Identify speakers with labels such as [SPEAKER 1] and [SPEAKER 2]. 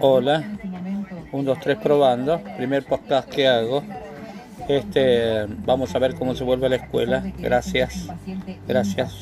[SPEAKER 1] Hola, 1, 2, 3 probando, primer podcast que hago. Este, vamos a ver cómo se vuelve a la escuela. Gracias, gracias.